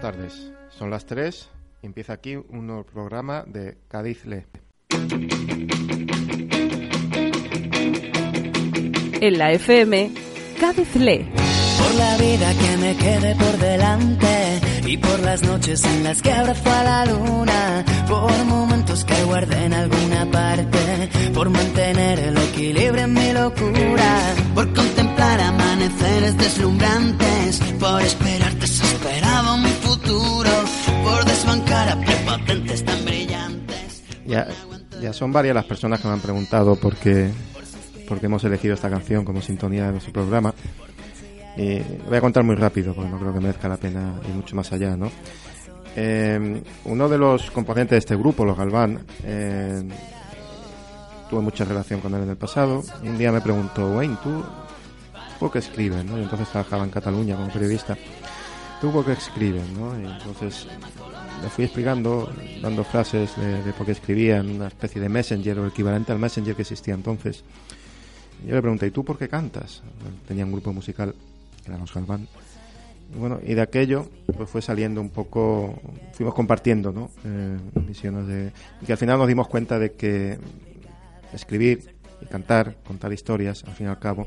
Buenas tardes, son las 3 y empieza aquí un nuevo programa de Cádiz Le. En la FM, Cádiz Lee. Por la vida que me quede por delante y por las noches en las que abrazo a la luna, por momentos que guardé en alguna parte, por mantener el equilibrio en mi locura, por contemplar amaneceres deslumbrantes, por esperar desesperado mi Ya, ya son varias las personas que me han preguntado por qué, por qué hemos elegido esta canción como sintonía de nuestro programa. Y voy a contar muy rápido porque no creo que merezca la pena ir mucho más allá, ¿no? Eh, uno de los componentes de este grupo, los Galván, eh, tuve mucha relación con él en el pasado. Un día me preguntó, Wayne, ¿tú por qué escribes? ¿no? Y entonces trabajaba en Cataluña como periodista. ¿Tú por qué escribes? ¿no? Y entonces le fui explicando, dando frases de, de por qué escribía en una especie de messenger o equivalente al messenger que existía entonces. Y yo le pregunté, ¿y tú por qué cantas? Tenía un grupo musical que eran los Galván. Y bueno, y de aquello pues fue saliendo un poco, fuimos compartiendo, ¿no? Eh, de... Y que al final nos dimos cuenta de que escribir y cantar, contar historias, al fin y al cabo,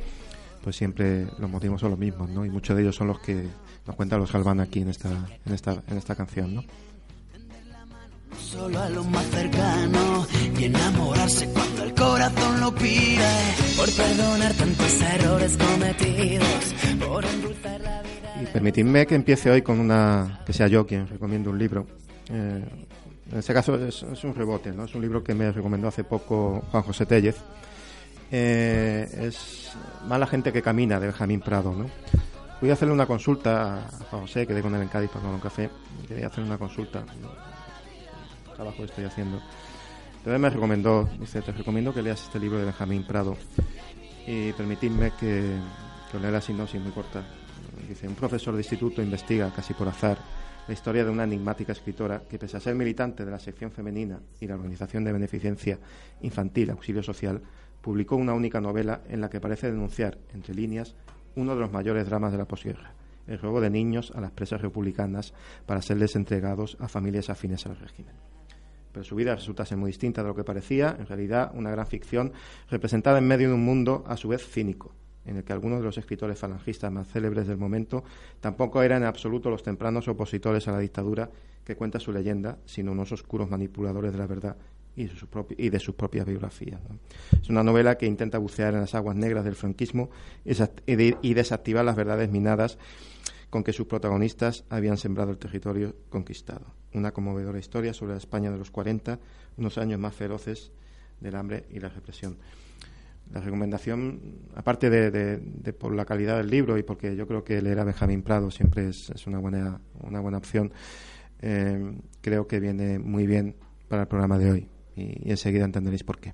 pues siempre los motivos son los mismos, ¿no? Y muchos de ellos son los que nos cuentan los Galván aquí en esta, en esta, en esta canción, ¿no? Solo a lo más cercano y enamorarse cuando el corazón lo pide. Por perdonar tantos errores cometidos, por endulzar la vida. Y permitidme que empiece hoy con una, que sea yo quien recomiendo un libro. Eh, en este caso es, es, un rebote, ¿no? Es un libro que me recomendó hace poco Juan José Tellez. Eh, es Mala gente que camina de Benjamín Prado, ¿no? Voy a hacerle una consulta a José, quedé con él en Cádiz para tomar un café. Quería hacer una consulta trabajo que estoy haciendo. Entonces me recomendó, dice, te recomiendo que leas este libro de Benjamín Prado y permitidme que, que lea la sinopsis muy corta. Dice, un profesor de instituto investiga, casi por azar, la historia de una enigmática escritora que, pese a ser militante de la sección femenina y la organización de beneficencia infantil Auxilio Social, publicó una única novela en la que parece denunciar, entre líneas, uno de los mayores dramas de la posguerra, el robo de niños a las presas republicanas para serles entregados a familias afines al régimen. Pero su vida resulta ser muy distinta de lo que parecía, en realidad una gran ficción representada en medio de un mundo a su vez cínico, en el que algunos de los escritores falangistas más célebres del momento tampoco eran en absoluto los tempranos opositores a la dictadura que cuenta su leyenda, sino unos oscuros manipuladores de la verdad y de, sus propias biografías. Es una novela que intenta bucear en las aguas negras del franquismo y desactivar las verdades minadas con que sus protagonistas habían sembrado el territorio conquistado. Una conmovedora historia sobre la España de los 40, unos años más feroces del hambre y la represión. La recomendación, aparte de, por la calidad del libro y porque yo creo que leer a Benjamín Prado siempre es, es una, buena, una buena opción, eh, creo que viene muy bien para el programa de hoy y, y enseguida entenderéis por qué.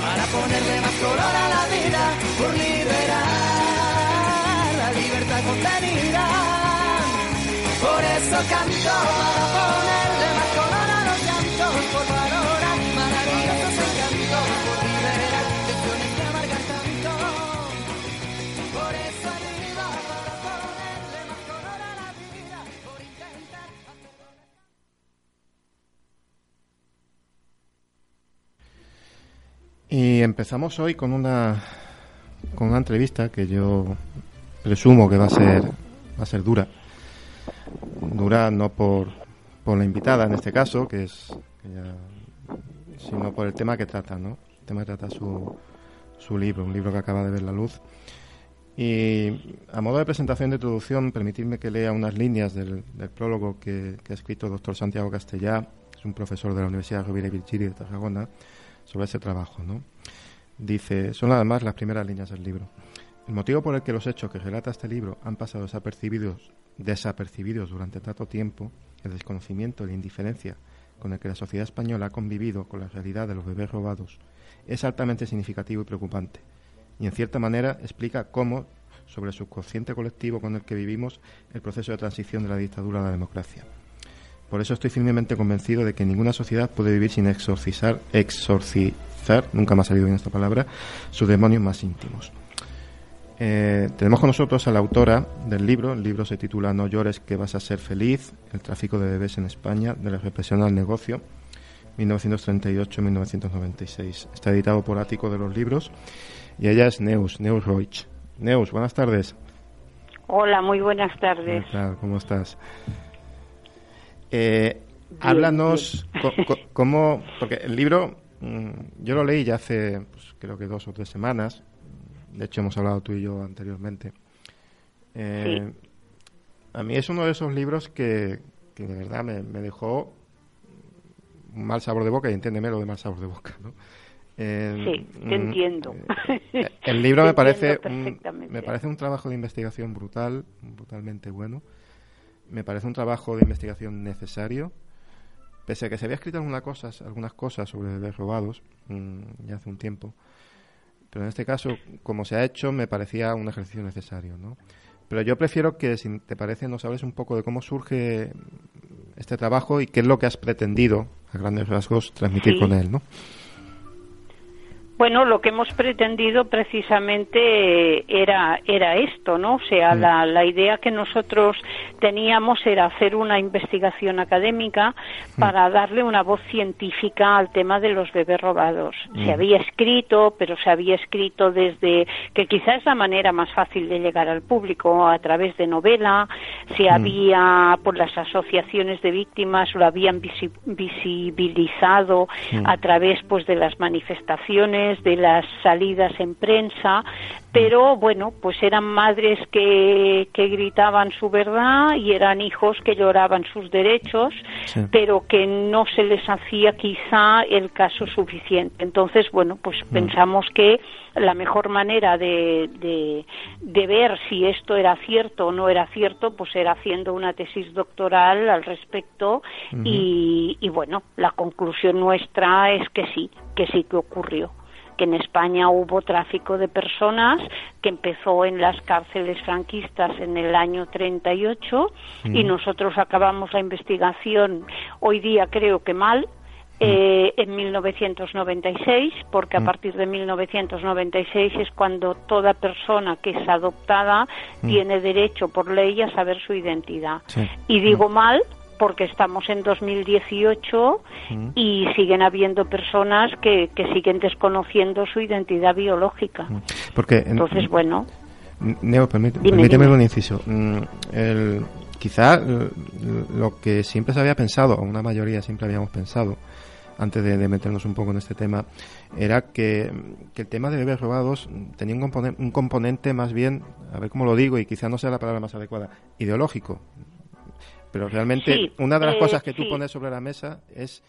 Para ponerle más color a la vida, por liberar la libertad contenida. Por eso canto, Y empezamos hoy con una con una entrevista que yo presumo que va a ser va a ser dura. Dura no por, por la invitada en este caso, que es ya, sino por el tema que trata, ¿no? El tema que trata su, su libro, un libro que acaba de ver la luz. Y a modo de presentación de introducción, permitidme que lea unas líneas del, del prólogo que, ha escrito el doctor Santiago Castellá, es un profesor de la Universidad Rovira y Virgili de Tarragona, sobre ese trabajo, ¿no? Dice, son además las primeras líneas del libro. El motivo por el que los hechos que relata este libro han pasado desapercibidos, desapercibidos durante tanto tiempo, el desconocimiento y la indiferencia con el que la sociedad española ha convivido con la realidad de los bebés robados, es altamente significativo y preocupante, y en cierta manera explica cómo, sobre el subconsciente colectivo con el que vivimos, el proceso de transición de la dictadura a la democracia. Por eso estoy firmemente convencido de que ninguna sociedad puede vivir sin exorcizar, exorcizar, nunca me ha salido bien esta palabra, sus demonios más íntimos. Eh, tenemos con nosotros a la autora del libro. El libro se titula No llores que vas a ser feliz, el tráfico de bebés en España, de la represión al negocio, 1938-1996. Está editado por Ático de los Libros y ella es Neus, Neus Roig. Neus, buenas tardes. Hola, muy buenas tardes. ¿Cómo estás? Eh, háblanos cómo, porque el libro mm, yo lo leí ya hace pues, creo que dos o tres semanas. De hecho hemos hablado tú y yo anteriormente. Eh, a mí es uno de esos libros que, de verdad me, dejó un mal sabor de boca y entiéndeme lo de mal sabor de boca, ¿no? sí, te mm, entiendo. Eh, el libro me parece un, me parece un trabajo de investigación brutal, brutalmente bueno me parece un trabajo de investigación necesario. Pese a que se había escrito algunas cosas, algunas cosas sobre bebés robados mm, ya hace un tiempo, pero en este caso, como se ha hecho, me parecía un ejercicio necesario, ¿no? Pero yo prefiero que, si te parece, nos hables un poco de cómo surge este trabajo y qué es lo que has pretendido, a grandes rasgos, transmitir con él, ¿no? Bueno, lo que hemos pretendido precisamente era, era esto, ¿no? O sea, mm. la, la, idea que nosotros teníamos era hacer una investigación académica mm. para darle una voz científica al tema de los bebés robados. Se mm. había escrito, pero se había escrito desde que quizás es la manera más fácil de llegar al público, a través de novela, se había, por las asociaciones de víctimas, lo habían visibilizado a través pues de las manifestaciones de las salidas en prensa, pero bueno, pues eran madres que, que gritaban su verdad y eran hijos que lloraban sus derechos, pero que no se les hacía quizá el caso suficiente. Entonces, bueno, pues mm. pensamos que la mejor manera de, de, ver si esto era cierto o no era cierto, pues era haciendo una tesis doctoral al respecto y, y bueno, la conclusión nuestra es que sí, que sí que ocurrió que en España hubo tráfico de personas que empezó en las cárceles franquistas en el año 38 y nosotros acabamos la investigación hoy día creo que mal eh, en 1996, porque a partir de 1996 es cuando toda persona que es adoptada tiene derecho por ley a saber su identidad. Y digo mal porque estamos en 2018 mm. y siguen habiendo personas que, que siguen desconociendo su identidad biológica. Porque, Entonces, bueno. Neo, permíteme un inciso. Mm, el, quizá lo que siempre se había pensado, o una mayoría siempre habíamos pensado, antes de, meternos un poco en este tema, era que, que el tema de bebés robados tenía un componente, un componente más bien, a ver cómo lo digo y quizá no sea la palabra más adecuada, ideológico. Pero realmente una de las cosas que tú pones sobre la mesa es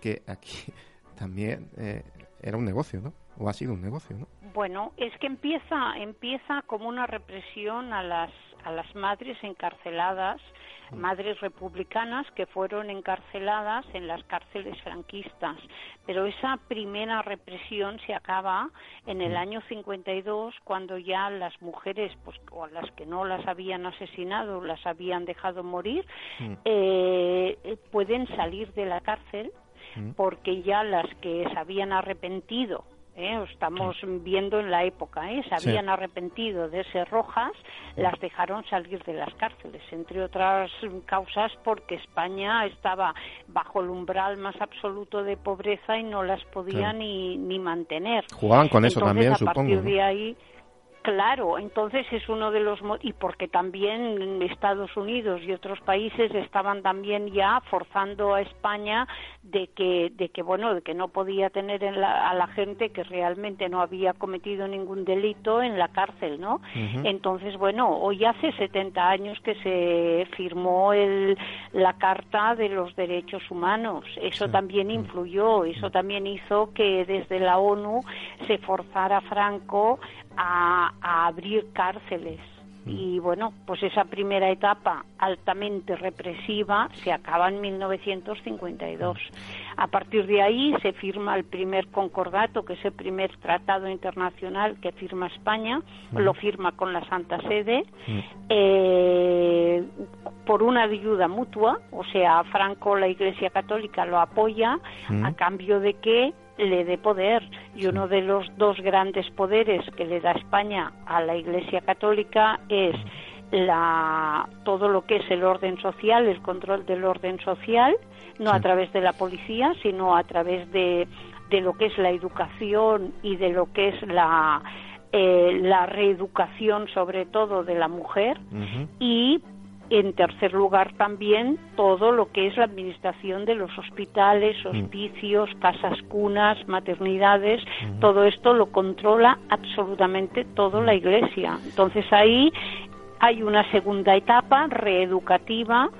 que aquí también eh, era un negocio, ¿no? O ha sido un negocio, ¿no? Bueno, es que empieza empieza como una represión a las a las madres encarceladas madres republicanas que fueron encarceladas en las cárceles franquistas. Pero esa primera represión se acaba en el mm. año 52 cuando ya las mujeres, pues, o a las que no las habían asesinado, las habían dejado morir, mm. eh, pueden salir de la cárcel mm. porque ya las que se habían arrepentido ¿eh? estamos viendo en la época, ¿eh? se habían arrepentido de ser rojas, las dejaron salir de las cárceles, entre otras causas porque España estaba bajo el umbral más absoluto de pobreza y no las podía ni, ni mantener. Jugaban con eso también, a supongo. de ahí, Claro, entonces es uno de los y porque también Estados Unidos y otros países estaban también ya forzando a España de que de que bueno de que no podía tener a la gente que realmente no había cometido ningún delito en la cárcel, ¿no? Entonces bueno hoy hace 70 años que se firmó el, la Carta de los Derechos Humanos. Eso también influyó, eso también hizo que desde la ONU se forzara a Franco a, abrir cárceles. Mm. Y bueno, pues esa primera etapa altamente represiva se acaba en 1952. A partir de ahí se firma el primer concordato, que es el primer tratado internacional que firma España, lo firma con la Santa Sede, eh, por una ayuda mutua, o sea, Franco, la Iglesia Católica lo apoya a cambio de que le dé poder. Y uno de los dos grandes poderes que le da España a la Iglesia Católica es la, todo lo que es el orden social, el control del orden social, no a través de la policía, sino a través de, de, lo que es la educación y de lo que es la, eh, la reeducación sobre todo de la mujer y en tercer lugar, también todo lo que es la administración de los hospitales, mm. hospicios, casas cunas, maternidades, mm. todo esto lo controla absolutamente toda la Iglesia. Entonces ahí hay una segunda etapa reeducativa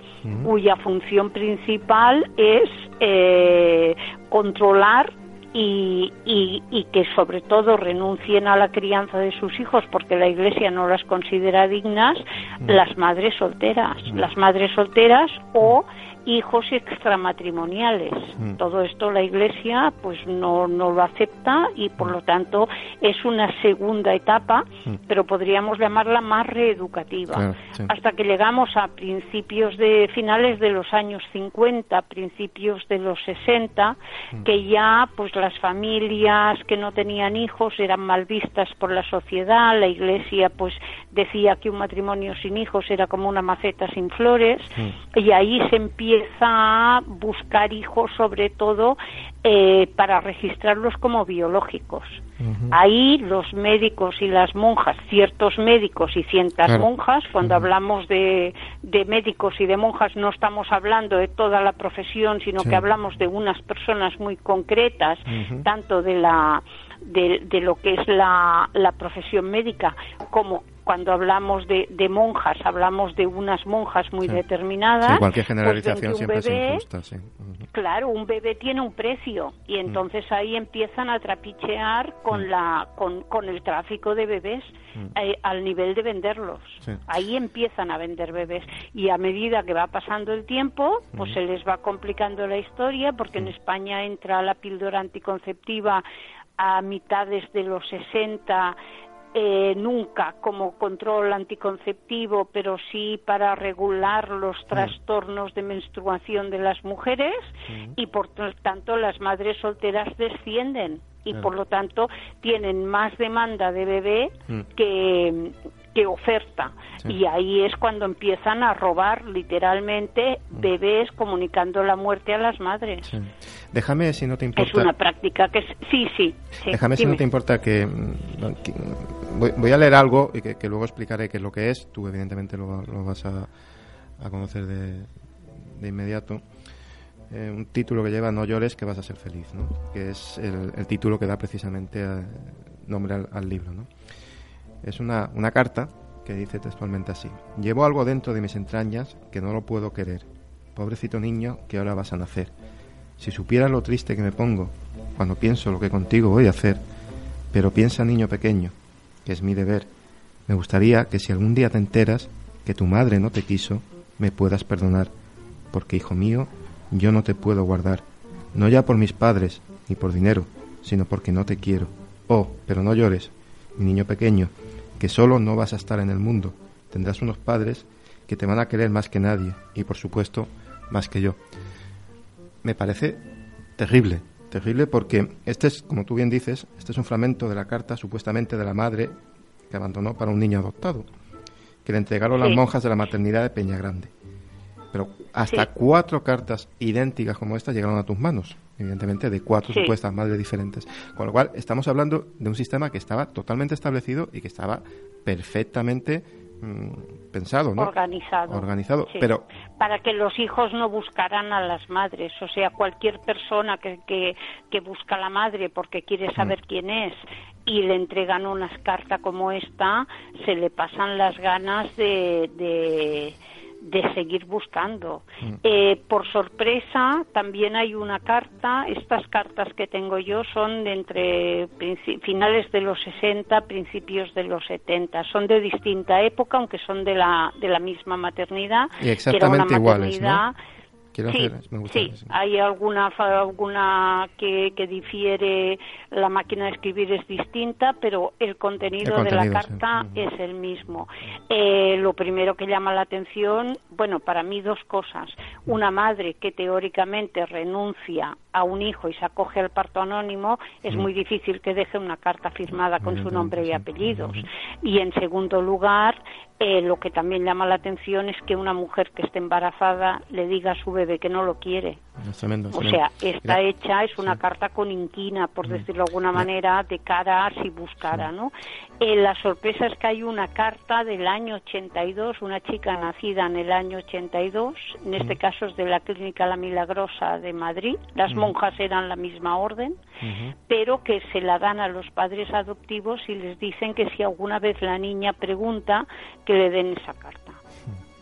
cuya función principal es eh, controlar y, y, que sobre todo renuncien a la crianza de sus hijos porque la Iglesia no las considera dignas las madres solteras, las madres solteras o hijos extramatrimoniales. Mm. Todo esto la Iglesia pues no, no lo acepta y por lo tanto es una segunda etapa, mm. pero podríamos llamarla más reeducativa. Hasta que llegamos a principios de finales de los años 50, principios de los 60, mm. que ya pues las familias que no tenían hijos eran mal vistas por la sociedad, la Iglesia pues decía que un matrimonio sin hijos era como una maceta sin flores y ahí se empieza empieza a buscar hijos sobre todo eh, para registrarlos como biológicos. Ahí los médicos y las monjas, ciertos médicos y ciertas monjas, cuando hablamos de, de, médicos y de monjas no estamos hablando de toda la profesión, sino que hablamos de unas personas muy concretas, tanto de la de, de, lo que es la, la profesión médica como cuando hablamos de, de, monjas, hablamos de unas monjas muy determinadas. Sí, cualquier pues generalización siempre es injusta, sí. Claro, un bebé tiene un precio y mm. entonces ahí empiezan a trapichear con, mm. la, con, con, el tráfico de bebés mm. eh, al nivel de venderlos. Ahí empiezan a vender bebés y a medida que va pasando el tiempo, pues se les va complicando la historia porque en España entra la píldora anticonceptiva a mitades de los 60 eh, nunca como control anticonceptivo, pero sí para regular los mm. trastornos de menstruación de las mujeres mm. y por tanto las madres solteras descienden y por lo tanto tienen más demanda de bebé mm. que, que oferta. Y ahí es cuando empiezan a robar literalmente mm. bebés comunicando la muerte a las madres. Déjame, si no te importa. Es una práctica que Sí, sí. Déjame, si no te importa, que. Mm, voy, a leer algo y que, luego explicaré qué es lo que es. Tú, evidentemente, lo, vas a, conocer de, de inmediato. Eh, un título que lleva No llores, que vas a ser feliz, ¿no? que es el, título que da precisamente eh, nombre al, al libro. ¿no? Es una, una carta que dice textualmente así. Llevo algo dentro de mis entrañas que no lo puedo querer. Pobrecito niño que ahora vas a nacer. Si supieras lo triste que me pongo cuando pienso lo que contigo voy a hacer, pero piensa niño pequeño, que es mi deber. Me gustaría que si algún día te enteras que tu madre no te quiso, me puedas perdonar, porque hijo mío, yo no te puedo guardar, no ya por mis padres, ni por dinero, sino porque no te quiero. Oh, pero no llores, mi niño pequeño, que solo no vas a estar en el mundo. Tendrás unos padres que te van a querer más que nadie y por supuesto más que yo. Me parece terrible, terrible porque este es, como tú bien dices, este es un fragmento de la carta supuestamente de la madre que abandonó para un niño adoptado, que le entregaron las monjas de la maternidad de Peña Grande. Pero hasta cuatro cartas idénticas como esta llegaron a tus manos. Evidentemente, de cuatro supuestas madres diferentes. Con lo cual, estamos hablando de un sistema que estaba totalmente establecido y que estaba perfectamente mm, pensado, ¿no? Organizado. Organizado, pero... Para que los hijos no buscaran a las madres, o sea, cualquier persona que, que, que busca a la madre porque quiere saber mm. quién es y le entregan una carta como esta, se le pasan las ganas de, de de seguir buscando. Mm. Eh, por sorpresa, también hay una carta, estas cartas que tengo yo son de entre finales de los 60, principios de los 70. Son de distinta época, aunque son de la, de la misma maternidad. Y exactamente iguales, sí, sí. hay alguna alguna que, que, difiere, la máquina de escribir es distinta, pero el contenido, de la carta es el mismo. Eh, lo primero que llama la atención, bueno, para mí dos cosas. Una madre que teóricamente renuncia a un hijo y se acoge al parto anónimo, es muy difícil que deje una carta firmada con su nombre y apellidos. Y en segundo lugar, eh, lo que también llama la atención es que una mujer que esté embarazada le diga a su bebé que no lo quiere. o sea, está hecha, es una carta con inquina, por decirlo de alguna manera, de cara a si buscara, ¿no? Eh, la sorpresa es que hay una carta del año 82, una chica nacida en el año 82, en este caso es de la Clínica La Milagrosa de Madrid, las monjas eran la misma orden, pero que se la dan a los padres adoptivos y les dicen que si alguna vez la niña pregunta, que le den esa carta.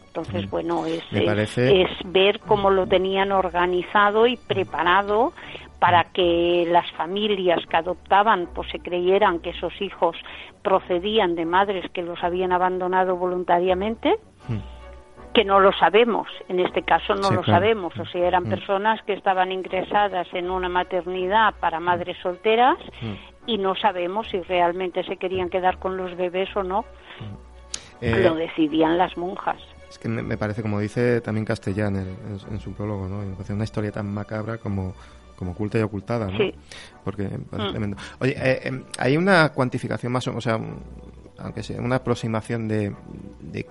Entonces, bueno, es, es, ver cómo lo tenían organizado y preparado para que las familias que adoptaban pues se creyeran que esos hijos procedían de madres que los habían abandonado voluntariamente que no lo sabemos, en este caso no lo sabemos, o sea, eran personas que estaban ingresadas en una maternidad para madres solteras y no sabemos si realmente se querían quedar con los bebés o no. Eh, lo decidían las monjas. Es que me parece, como dice también Castellán en, su prólogo, ¿no? Me parece una historia tan macabra como, como oculta y ocultada, ¿no? Sí. Porque mm. tremendo. Oye, eh, em, hay una cuantificación más, o sea, aunque sea una aproximación de, de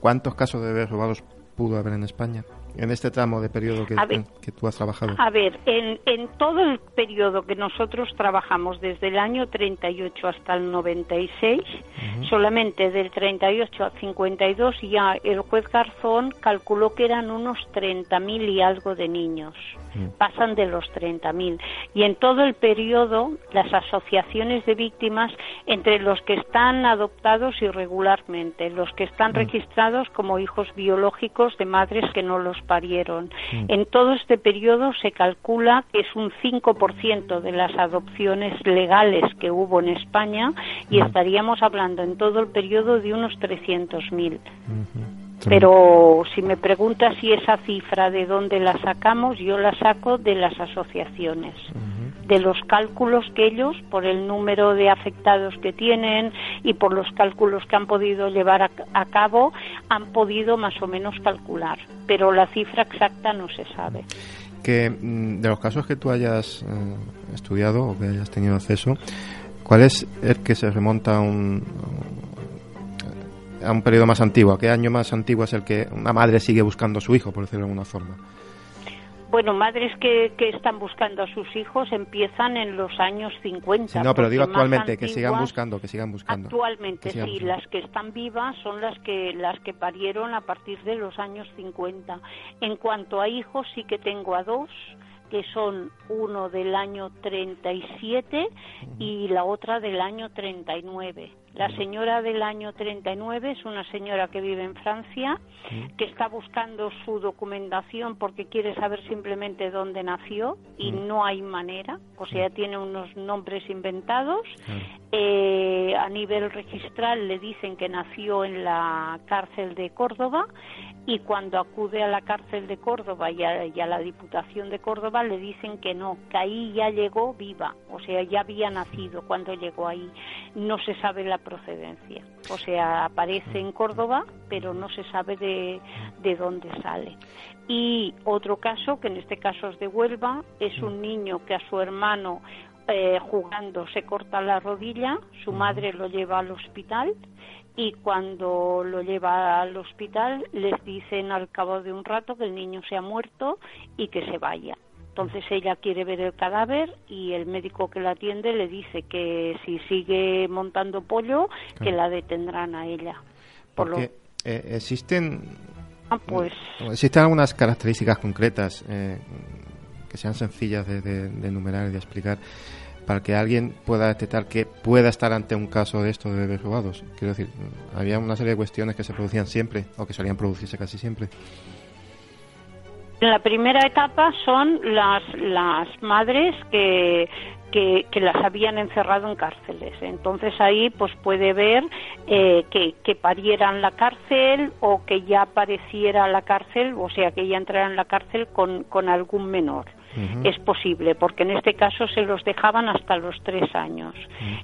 cuántos casos de bebés robados pudo haber en España en este tramo de periodo que, que tú has trabajado? A ver, en, en, todo el periodo que nosotros trabajamos, desde el año 38 hasta el 96, solamente del 38 al 52 ya el juez Garzón calculó que eran unos 30.000 y algo de niños. Mm. Pasan de los 30.000. Y en todo el periodo, las asociaciones de víctimas, entre los que están adoptados irregularmente, los que están mm. registrados como hijos biológicos de madres que no los parieron. Mm. En todo este periodo se calcula que es un 5% de las adopciones legales que hubo en España y estaríamos hablando en todo el periodo de unos 300.000. Pero si me preguntas si esa cifra de dónde la sacamos, yo la saco de las asociaciones, de los cálculos que ellos, por el número de afectados que tienen y por los cálculos que han podido llevar a, cabo, han podido más o menos calcular. Pero la cifra exacta no se sabe. Que mm, de los casos que tú hayas eh, estudiado o que hayas tenido acceso, ¿cuál es el que se remonta a un, a un periodo más antiguo? ¿A qué año más antiguo es el que una madre sigue buscando a su hijo, por decirlo de alguna forma? Bueno, madres que, que están buscando a sus hijos empiezan en los años 50. no, pero digo actualmente, que sigan buscando, que sigan buscando. Actualmente, sí, las que están vivas son las que, las que parieron a partir de los años 50. En cuanto a hijos, sí que tengo a dos, que son uno del año 37 y la otra del año 39. La señora del año 39 es una señora que vive en Francia, que está buscando su documentación porque quiere saber simplemente dónde nació y no hay manera, o sea, tiene unos nombres inventados. Eh, a nivel registral le dicen que nació en la cárcel de Córdoba y cuando acude a la cárcel de Córdoba y a, la Diputación de Córdoba le dicen que no, que ahí ya llegó viva, o sea, ya había nacido cuando llegó ahí. No se sabe la procedencia, o sea, aparece en Córdoba, pero no se sabe de, de dónde sale. Y otro caso, que en este caso es de Huelva, es un niño que a su hermano eh, jugando se corta la rodilla, su madre lo lleva al hospital y cuando lo lleva al hospital les dicen al cabo de un rato que el niño se ha muerto y que se vaya. Entonces ella quiere ver el cadáver y el médico que la atiende le dice que si sigue montando pollo, que la detendrán a ella. Por Porque eh, existen Ah, pues... Existen algunas características concretas eh, sean sencillas de, enumerar y de explicar para que alguien pueda detectar que pueda estar ante un caso de esto de bebés. Quiero decir, había una serie de cuestiones que se producían siempre o que solían producirse casi siempre. La primera etapa son las, las madres que que, las habían encerrado en cárceles. Entonces ahí pues puede ver eh, que, que, parieran la cárcel o que ya apareciera la cárcel, o sea, que ya entrara en la cárcel con, con algún menor es posible, porque en este caso se los dejaban hasta los tres años.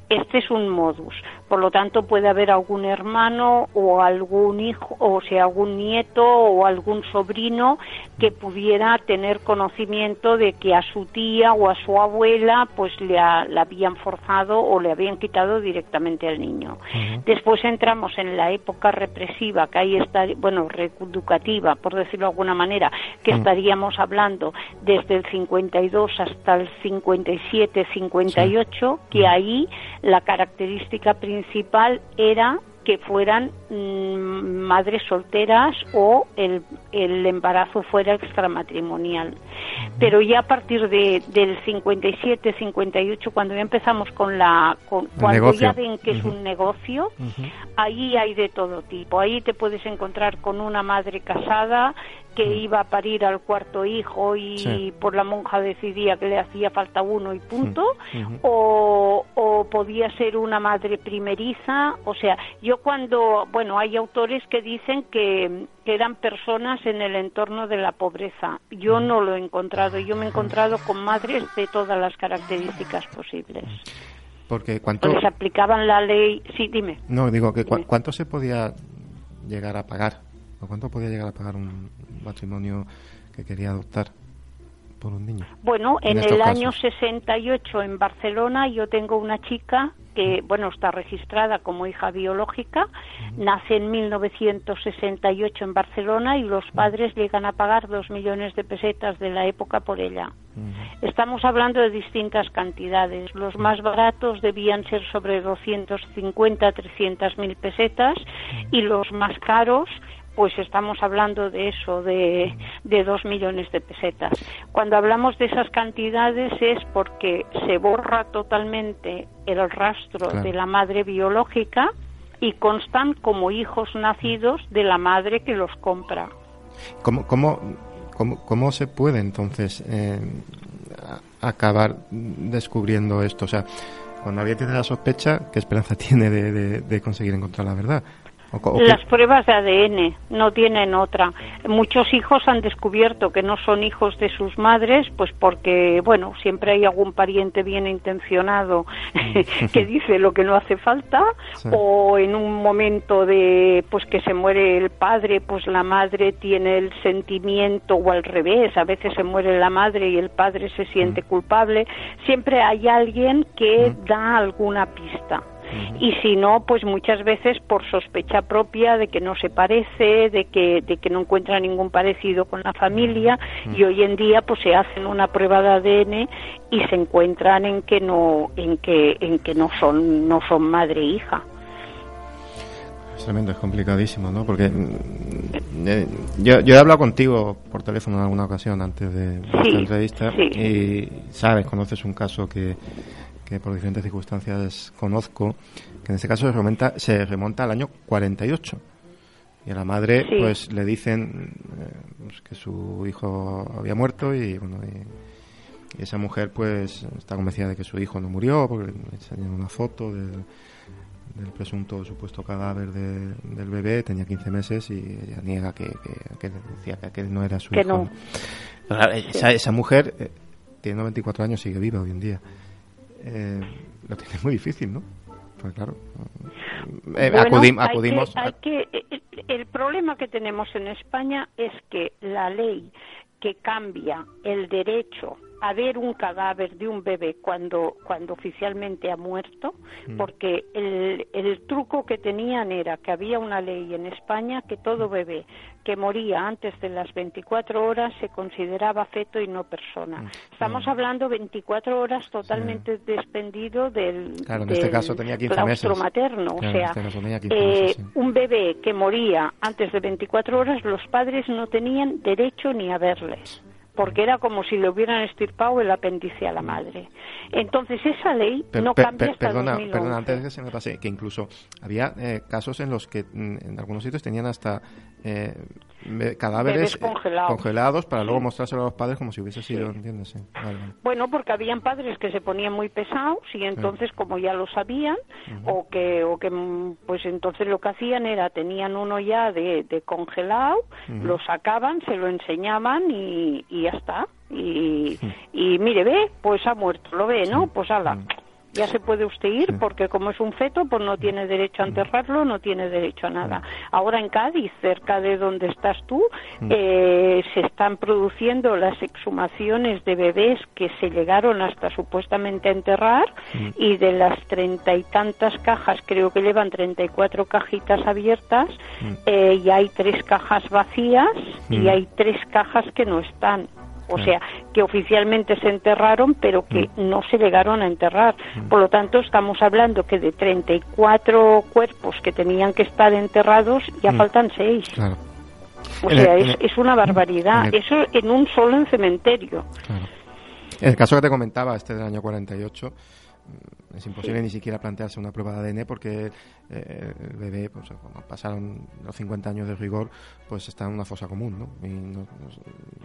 Este es un modus, por lo tanto puede haber algún hermano o algún hijo, o sea, algún nieto o algún sobrino que pudiera tener conocimiento de que a su tía o a su abuela pues le, habían forzado o le habían quitado directamente al niño. Después entramos en la época represiva, que ahí está, bueno, reeducativa, por decirlo de alguna manera, que estaríamos hablando desde el 52 hasta el 57, 58, que ahí la característica principal era que fueran mm, madres solteras o el, el, embarazo fuera extramatrimonial. Pero ya a partir de, del 57, 58, cuando ya empezamos con la... cuando ya ven que es un negocio, ahí hay de todo tipo. Ahí te puedes encontrar con una madre casada que iba a parir al cuarto hijo y por la monja decidía que le hacía falta uno y punto, o, o, podía ser una madre primeriza, o sea, yo cuando, bueno, hay autores que dicen que, eran personas en el entorno de la pobreza, yo no lo he encontrado, yo me he encontrado con madres de todas las características posibles. Porque cuánto... Les aplicaban la ley, sí, dime. No, digo que cuánto se podía llegar a pagar, o cuánto podía llegar a pagar un, matrimonio que quería adoptar por un niño. Bueno, en, el año 68 en Barcelona yo tengo una chica que, bueno, está registrada como hija biológica, nace en 1968 en Barcelona y los padres llegan a pagar dos millones de pesetas de la época por ella. Estamos hablando de distintas cantidades. Los más baratos debían ser sobre 250, 300 mil pesetas y los más caros pues estamos hablando de eso, de, de dos millones de pesetas. Cuando hablamos de esas cantidades es porque se borra totalmente el rastro de la madre biológica y constan como hijos nacidos de la madre que los compra. ¿Cómo, cómo, cómo, se puede entonces eh, acabar descubriendo esto? O sea, cuando alguien tiene la sospecha, ¿qué esperanza tiene de conseguir encontrar la verdad? Las pruebas de ADN no tienen otra. Muchos hijos han descubierto que no son hijos de sus madres, pues porque, bueno, siempre hay algún pariente bien intencionado que dice lo que no hace falta, o en un momento de, pues que se muere el padre, pues la madre tiene el sentimiento, o al revés, a veces se muere la madre y el padre se siente culpable. Siempre hay alguien que da alguna pista y si no, pues muchas veces por sospecha propia de que no se parece, de que, de que no encuentra ningún parecido con la familia y hoy en día pues se hacen una prueba de ADN y se encuentran en que no, en que, en que no son, no son madre e hija. Es tremendo, es complicadísimo, ¿no? Porque mm, eh, yo, yo, he hablado contigo por teléfono en alguna ocasión antes de, esta entrevista y sabes, conoces un caso que que por diferentes circunstancias conozco, que en este caso se remonta, se remonta al año 48. Y a la madre, pues le dicen eh, pues, que su hijo había muerto y, bueno, y, esa mujer, pues está convencida de que su hijo no murió porque le enseñan una foto del, presunto supuesto cadáver del bebé, tenía 15 meses y ella niega que, decía que aquel no era su hijo. Esa, esa, mujer eh, tiene 94 años, sigue viva hoy en día eh, lo tiene muy difícil, ¿no? Pues claro. Eh, acudimos. que, el problema que tenemos en España es que la ley que cambia el derecho haber un cadáver de un bebé cuando, cuando oficialmente ha muerto, Mm. porque el, el truco que tenían era que había una ley en España que todo bebé que moría antes de las 24 horas se consideraba feto y no persona. Estamos hablando 24 horas totalmente despendido del, Claro, en este del caso tenía 15 claustro meses. materno. Claro, o sea, este caso tenía 15 eh, meses, sí. un bebé que moría antes de 24 horas, los padres no tenían derecho ni a verles porque era como si le hubieran estirpado el apéndice a la madre. Entonces esa ley Per- no per- cambia per- hasta perdona, 2011. perdona, antes de que se me pase, que incluso había eh, casos en los que mm, en algunos sitios tenían hasta eh, cadáveres congelados. eh, congelados para luego mostrárselo a los padres como si hubiese sido, ¿entiendes? Sí, vale, vale. Bueno, porque habían padres que se ponían muy pesados y entonces como ya lo sabían o que o que mm, pues entonces lo que hacían era tenían uno ya de, de congelado, lo sacaban, se lo enseñaban y, y ya está. Y, y mire, ve, pues ha muerto, lo ve, ¿no? Pues ala. Ya se puede usted ir porque como es un feto, pues no tiene derecho a enterrarlo, no tiene derecho a nada. Ahora en Cádiz, cerca de donde estás tú, eh, se están produciendo las exhumaciones de bebés que se llegaron hasta supuestamente a enterrar y de las treinta y tantas cajas, creo que llevan treinta y cuatro cajitas abiertas, eh, y hay tres cajas vacías y hay tres cajas que no están. O sea, que oficialmente se enterraron, pero que no se llegaron a enterrar. Por lo tanto, estamos hablando que de 34 cuerpos que tenían que estar enterrados, ya faltan seis. Claro, O En el- sea, es, es una barbaridad. el- Eso en un solo en cementerio. claro. El caso que te comentaba, este del año 48, mm, es imposible ni siquiera plantearse una prueba de ADN porque eh, el bebé, pues, cuando pasaron los 50 años de rigor, pues está en una fosa común, ¿no? Y no- los,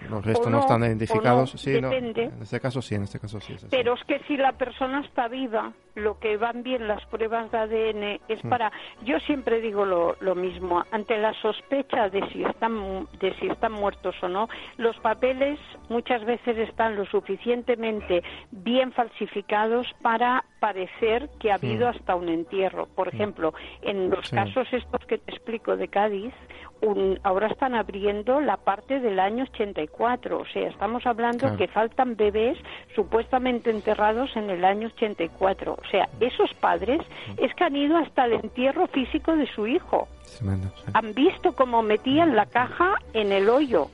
los restos no, están identificados. sí, no, depende. en este caso sí, en este caso sí. es. Pero es que si la persona está viva, lo que van bien las pruebas de ADN es Mm. para. Yo siempre digo lo, lo mismo. Ante la sospecha de si están de si están muertos o no, los papeles muchas veces están lo suficientemente bien falsificados para parecer que ha habido hasta un entierro. Por ejemplo, en los Mm. Sí. casos estos que te explico de Cádiz, un- ahora están abriendo la parte del año 84. O sea, estamos hablando Claro. que faltan bebés supuestamente enterrados en el año 84. O sea, esos padres es que han ido hasta el entierro físico de su hijo. Es tremendo, sí. Han visto cómo metían la caja en el hoyo.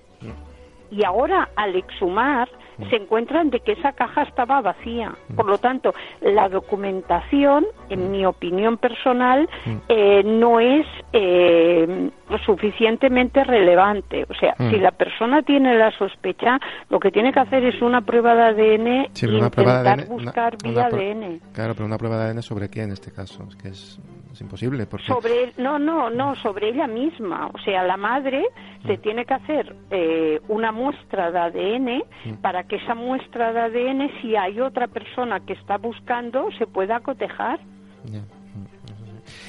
Y ahora, al exhumar, se encuentran de que esa caja estaba vacía. Por lo tanto, la documentación, en mi opinión personal, eh, no es eh, lo suficientemente relevante. O sea, Mm. si la persona tiene la sospecha, lo que tiene que hacer es una prueba de ADN Sí, de intentar ADN, buscar una vía pro- ADN. Claro, pero una prueba de ADN sobre qué en este caso, es que es, es imposible. Porque, Sobre no, no, no, sobre ella misma. O sea, la madre se tiene que hacer eh, una muestra de ADN para que esa muestra de ADN, si hay otra persona que está buscando, se pueda cotejar. Mm.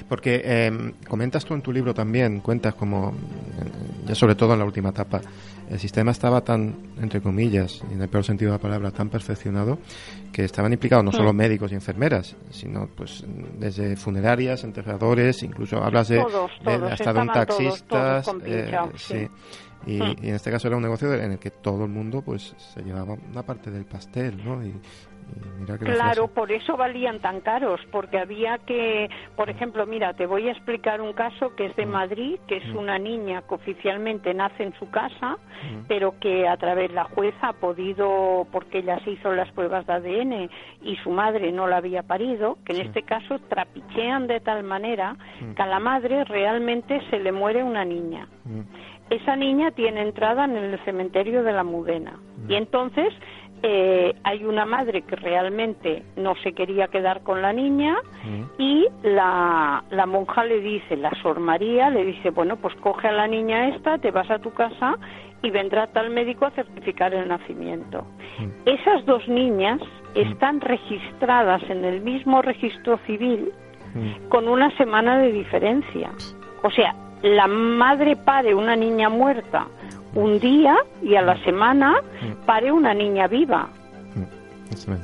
Porque eh, comentas tú en tu libro también, cuentas como, eh, ya sobre todo en la última etapa, el sistema estaba tan, entre comillas, y en el peor sentido de la palabra, tan perfeccionado que estaban implicados no solo médicos y enfermeras, sino pues desde funerarias, enterradores, incluso hablas de, Todos, de- todos, hasta de un taxista, todos sí. sí. Y, Mm. y en este caso era un negocio en el que todo el mundo pues se llevaba una parte del pastel, ¿no? Y, y mira que lo hacía Claro, por eso valían tan caros, porque había que, por ejemplo, mira, te voy a explicar un caso que es de Madrid, que es una niña que oficialmente nace en su casa, pero que a través la jueza ha podido, porque ella se hizo las pruebas de ADN y su madre no la había parido, que en este caso trapichean de tal manera que a la madre realmente se le muere una niña. Mm. Esa niña tiene entrada en el cementerio de la Mudena. Y entonces eh, hay una madre que realmente no se quería quedar con la niña y la, la monja le dice, la Sor María le dice, bueno, pues coge a la niña esta, te vas a tu casa y vendrá tal médico a certificar el nacimiento. Esas dos niñas están registradas en el mismo registro civil con una semana de diferencia. O sea, la madre pare una niña muerta un día y a la semana pare una niña viva. Mm. ¿no?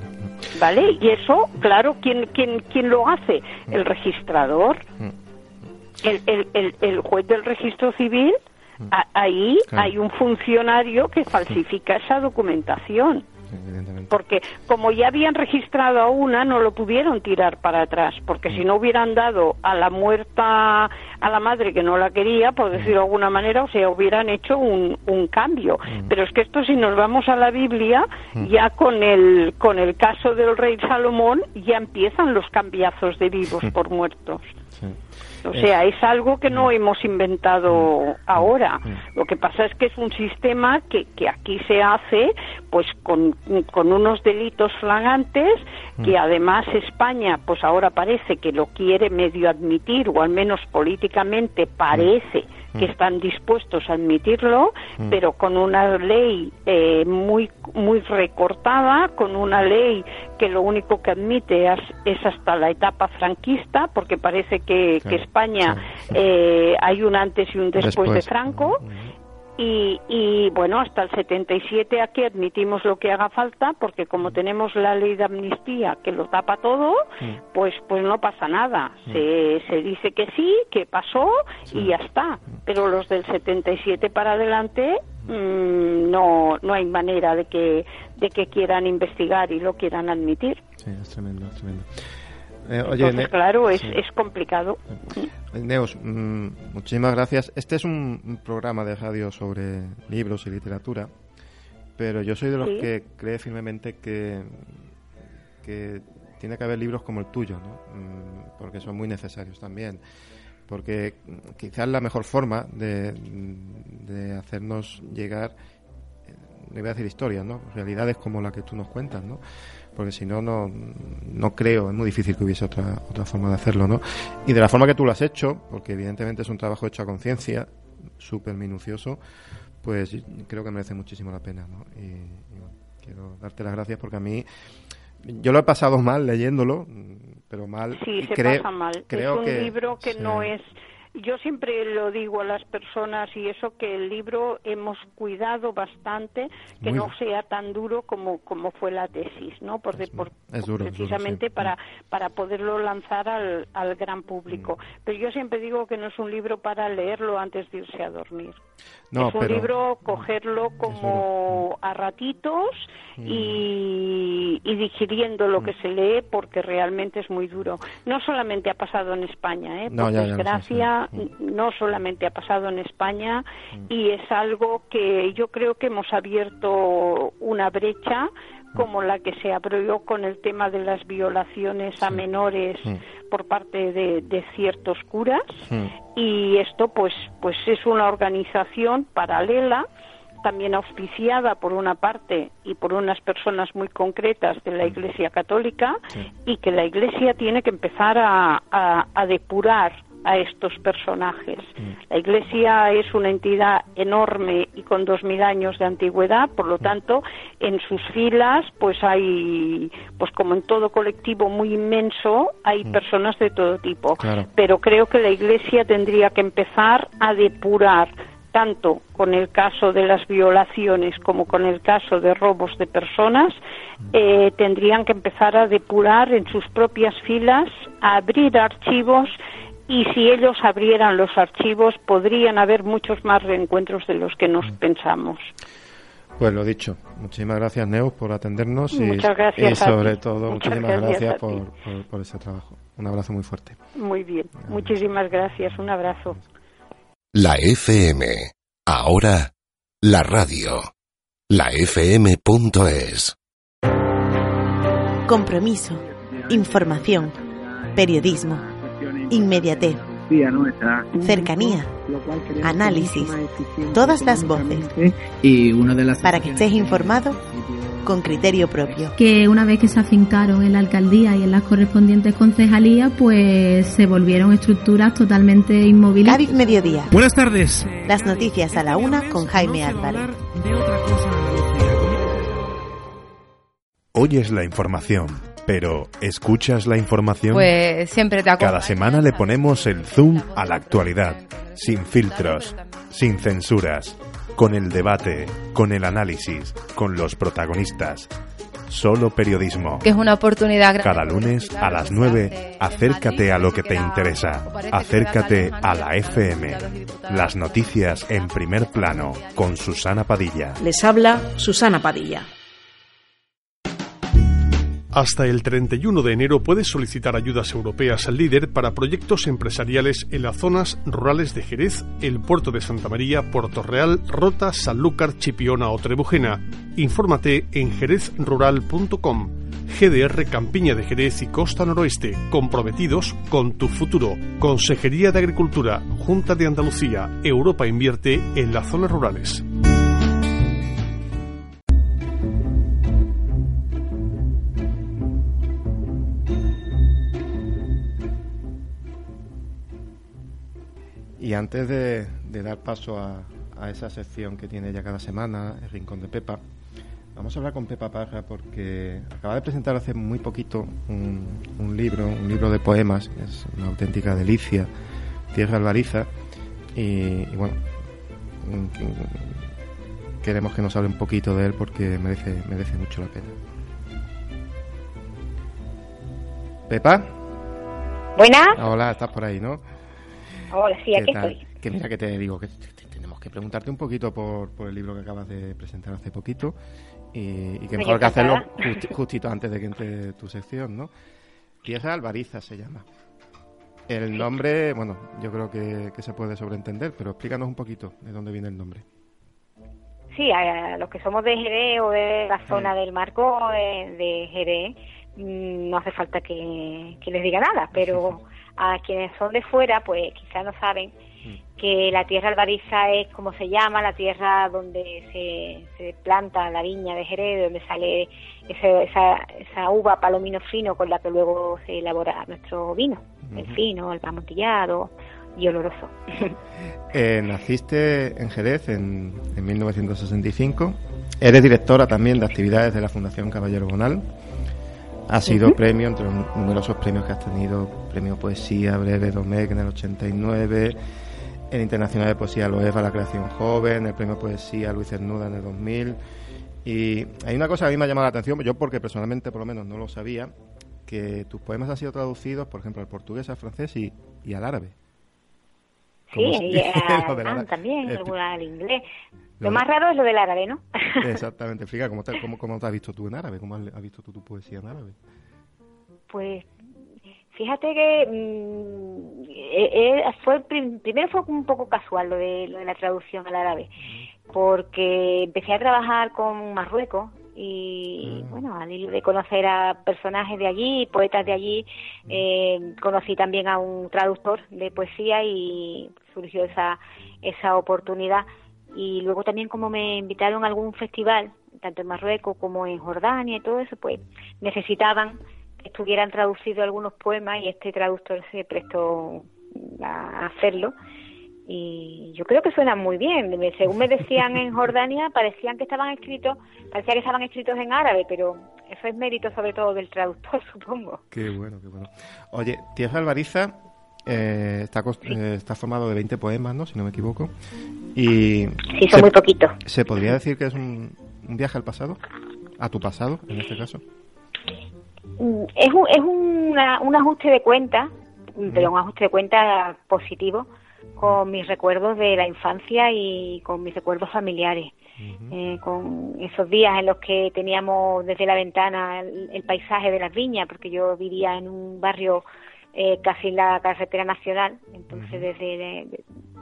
¿Vale? Y eso, claro, ¿quién, quién, quién lo hace? El registrador, el, el, el, el juez del registro civil. A- ahí hay un funcionario que falsifica esa documentación. Evidentemente. porque como ya habían registrado a una, no lo pudieron tirar para atrás, porque si no hubieran dado a la muerta, a la madre que no la quería, por decirlo de alguna manera, o sea, hubieran hecho un, un cambio. Pero es que esto, si nos vamos a la Biblia, ya con el, con el caso del rey Salomón, ya empiezan los cambiazos de vivos por muertos. O sea, es algo que no hemos inventado ahora. Lo que pasa es que es un sistema que, que aquí se hace pues con, con unos delitos flagantes que además España pues ahora parece que lo quiere medio admitir o al menos políticamente parece que están dispuestos a admitirlo, pero con una ley eh, muy muy recortada, con una ley que lo único que admite es, es hasta la etapa franquista, porque parece que, que España eh, hay un antes y un después, de. Franco. Y, y bueno, hasta el 77 aquí admitimos lo que haga falta, porque como tenemos la ley de amnistía que lo tapa todo, pues pues no pasa nada. Se, se dice que sí, que pasó y ya está. Pero los del 77 para adelante mm, no no hay manera de que de que quieran investigar y lo quieran admitir. Sí, es tremendo, es tremendo. Eh, oye, Entonces, Ne- claro, es, sí. es complicado. Neos, mm, muchísimas gracias. Este es un, un programa de radio sobre libros y literatura, pero yo soy de los Sí. que cree firmemente que, que tiene que haber libros como el tuyo, ¿no? Mm, porque son muy necesarios también. Porque quizás la mejor forma de, de hacernos llegar, eh, no iba a decir historias, ¿no? Realidades como la que tú nos cuentas, ¿no? Porque si no, no, no creo, es muy difícil que hubiese otra, otra forma de hacerlo, ¿no? Y de la forma que tú lo has hecho, porque evidentemente es un trabajo hecho a conciencia, súper minucioso, pues creo que merece muchísimo la pena, ¿no? Y, y bueno, quiero darte las gracias porque a mí, yo lo he pasado mal leyéndolo, pero mal. Sí, se creo- pasa mal. creo es un que- libro que sí. no es. Yo siempre lo digo a las personas y eso que el libro hemos cuidado bastante que Muy no sea tan duro como como fue la tesis, ¿no? Por, Es- por- es duro, es duro, precisamente sí. Mm. para para poderlo lanzar al, al gran público. Pero yo siempre digo que no es un libro para leerlo antes de irse a dormir. No, es un pero- libro cogerlo como a ratitos Mm. y, y digiriendo lo que se lee porque realmente es muy duro. No solamente ha pasado en España, ¿eh? Por ya desgracia. Mm. no solamente ha pasado en España y es algo que yo creo que hemos abierto una brecha como la que se abrió con el tema de las violaciones a menores por parte de, de ciertos curas. Mm. y esto pues pues es una organización paralela también auspiciada por una parte y por unas personas muy concretas de la Iglesia Católica y que la Iglesia tiene que empezar a, a- a depurar a estos personajes. La Iglesia es una entidad enorme y con dos mil años de antigüedad, por lo tanto, en sus filas, pues hay, pues como en todo colectivo muy inmenso, hay personas de todo tipo. Claro. Pero creo que la Iglesia tendría que empezar a depurar tanto con el caso de las violaciones como con el caso de robos de personas, eh, tendrían que empezar a depurar en sus propias filas, a abrir archivos y si ellos abrieran los archivos podrían haber muchos más reencuentros de los que nos pensamos. Pues lo dicho, muchísimas gracias Neus por atendernos y, Muchas gracias y sobre todo Muchas muchísimas gracias por- por ese trabajo. Un abrazo muy fuerte. Muy bien, muchísimas gracias, un abrazo. La FM. Ahora, la radio. La FM.es. Compromiso, información, periodismo, inmediatez, cercanía, análisis, todas las voces, y una de las para que estés informado con criterio propio. que una vez que se afincaron en la alcaldía y en las correspondientes concejalías, pues se volvieron estructuras totalmente inmóviles. Cádiz Mediodía, Buenas tardes. las noticias a la una con Jaime Álvarez. Oyes la información, pero ¿escuchas la información? Pues siempre te acompaña. Cada semana le ponemos el zoom a la actualidad, sin filtros, sin censuras, con el debate, con el análisis, con los protagonistas. Solo periodismo. Que es una oportunidad grande. Cada lunes a las 9, acércate a lo que te interesa. Acércate a la FM. Las noticias en primer plano con Susana Padilla. Les habla Susana Padilla. Hasta el 31 de enero puedes solicitar ayudas europeas al líder para proyectos empresariales en las zonas rurales de Jerez, el puerto de Santa María, Puerto Real, Rota, Sanlúcar, Chipiona o Trebujena. Infórmate en jerezrural.com. GDR Campiña de Jerez y Costa Noroeste, comprometidos con tu futuro. Consejería de Agricultura, Junta de Andalucía, Europa invierte en las zonas rurales. Y antes de, dar paso a, esa sección que tiene ya cada semana, el Rincón de Pepa, vamos a hablar con Pepa Parra porque acaba de presentar hace muy poquito un, libro, un libro de poemas, es una auténtica delicia, Tierra Albariza, y, bueno, queremos que nos hable un poquito de él porque merece, merece mucho la pena. Pepa. Buenas. Hola, estás por ahí, ¿no? Hola, sí, aquí estoy. Que mira que te digo que tenemos que preguntarte un poquito por, por el libro que acabas de presentar hace poquito y, que mejor que hacerlo justito antes de que entre tu sección, ¿no? Tierra Alvariza se llama. El nombre, bueno, yo creo que, se puede sobreentender, pero explícanos un poquito de dónde viene el nombre. Sí, a los que somos de Jerez o de la zona del marco de, de Jerez, mm, no hace falta que, que les diga nada, pero a quienes son de fuera, pues quizás no saben que la tierra albariza es como se llama, la tierra donde se, se planta la viña de Jerez, donde sale esa, esa uva palomino fino con la que luego se elabora nuestro vino, el fino, el amontillado y oloroso. Eh, naciste en Jerez en, en 1965, eres directora también de actividades de la Fundación Caballero Bonal ha sido premio, entre los numerosos premios que has tenido, premio Poesía Breve Domecq en el 89, el Internacional de Poesía Loeva, la creación joven, el premio Poesía Luis Cernuda en el 2000. Y hay una cosa que a mí me ha llamado la atención, yo porque personalmente por lo menos no lo sabía, que tus poemas han sido traducidos, por ejemplo, al portugués, al francés y, al árabe. Sí, y al también, al inglés. Lo, más raro es lo del árabe, ¿no? Exactamente. Explica, ¿cómo te, cómo, cómo te has visto tú en árabe? ¿Cómo has, visto tú tu poesía en árabe? Pues fíjate que mm, eh, eh, fue primero fue un poco casual lo de, lo de la traducción al árabe, porque empecé a trabajar con Marruecos y ah. bueno, al ir de conocer a personajes de allí, poetas de allí, eh, conocí también a un traductor de poesía y surgió esa, esa oportunidad y luego también como me invitaron a algún festival, tanto en Marruecos como en Jordania y todo eso, pues necesitaban que estuvieran traducidos algunos poemas y este traductor se prestó a hacerlo y yo creo que suenan muy bien. Según me decían en Jordania, parecían que estaban escritos, parecía que estaban escritos en árabe, pero eso es mérito sobre todo del traductor, supongo. Qué bueno, qué bueno. Oye, Tierra Alvariza eh, está, eh, está formado de 20 poemas, ¿no? Si no me equivoco. Y sí, son muy poquitos. ¿Se podría decir que es un, viaje al pasado? ¿A tu pasado, en este caso? Mm, es un, es un ajuste de cuenta, pero un ajuste de cuenta positivo con mis recuerdos de la infancia y con mis recuerdos familiares. Eh, con esos días en los que teníamos desde la ventana el, paisaje de las viñas, porque yo vivía en un barrio eh, casi la carretera nacional. Entonces, desde,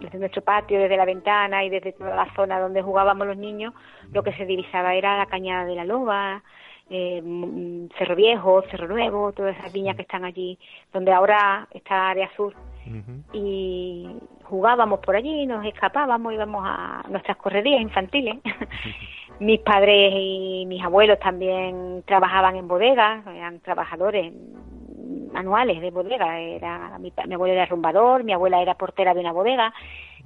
desde nuestro patio, desde la ventana y desde toda la zona donde jugábamos los niños, lo que se divisaba era la cañada de la loba, eh, Cerro Viejo, Cerro Nuevo, todas esas viñas que están allí, donde ahora está Área Sur. Y jugábamos por allí, nos escapábamos, íbamos a nuestras correrías infantiles. mis padres y mis abuelos también trabajaban en bodegas, eran trabajadores manuales de bodega. Era, mi, abuelo era rumbador, mi abuela era portera de una bodega.